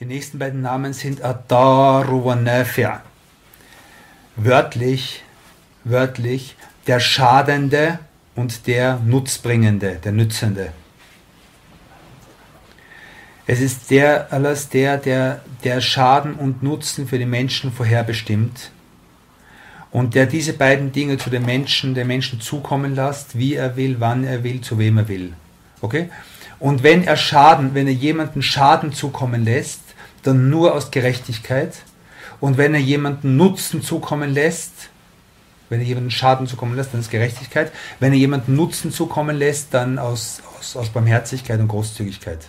Die nächsten beiden Namen sind Adaru wa Nafi'. Wörtlich, wörtlich der Schadende und der Nutzbringende, der Nützende. Es ist der alles der, der, der Schaden und Nutzen für die Menschen vorherbestimmt und der diese beiden Dinge zu den Menschen, den Menschen zukommen lässt, wie er will, wann er will, zu wem er will. Okay? Und wenn er Schaden, wenn er jemanden Schaden zukommen lässt, dann nur aus Gerechtigkeit. Und wenn er jemanden Nutzen zukommen lässt, wenn er jemanden Schaden zukommen lässt, dann ist Gerechtigkeit. Wenn er jemanden Nutzen zukommen lässt, dann aus, aus, aus Barmherzigkeit und Großzügigkeit.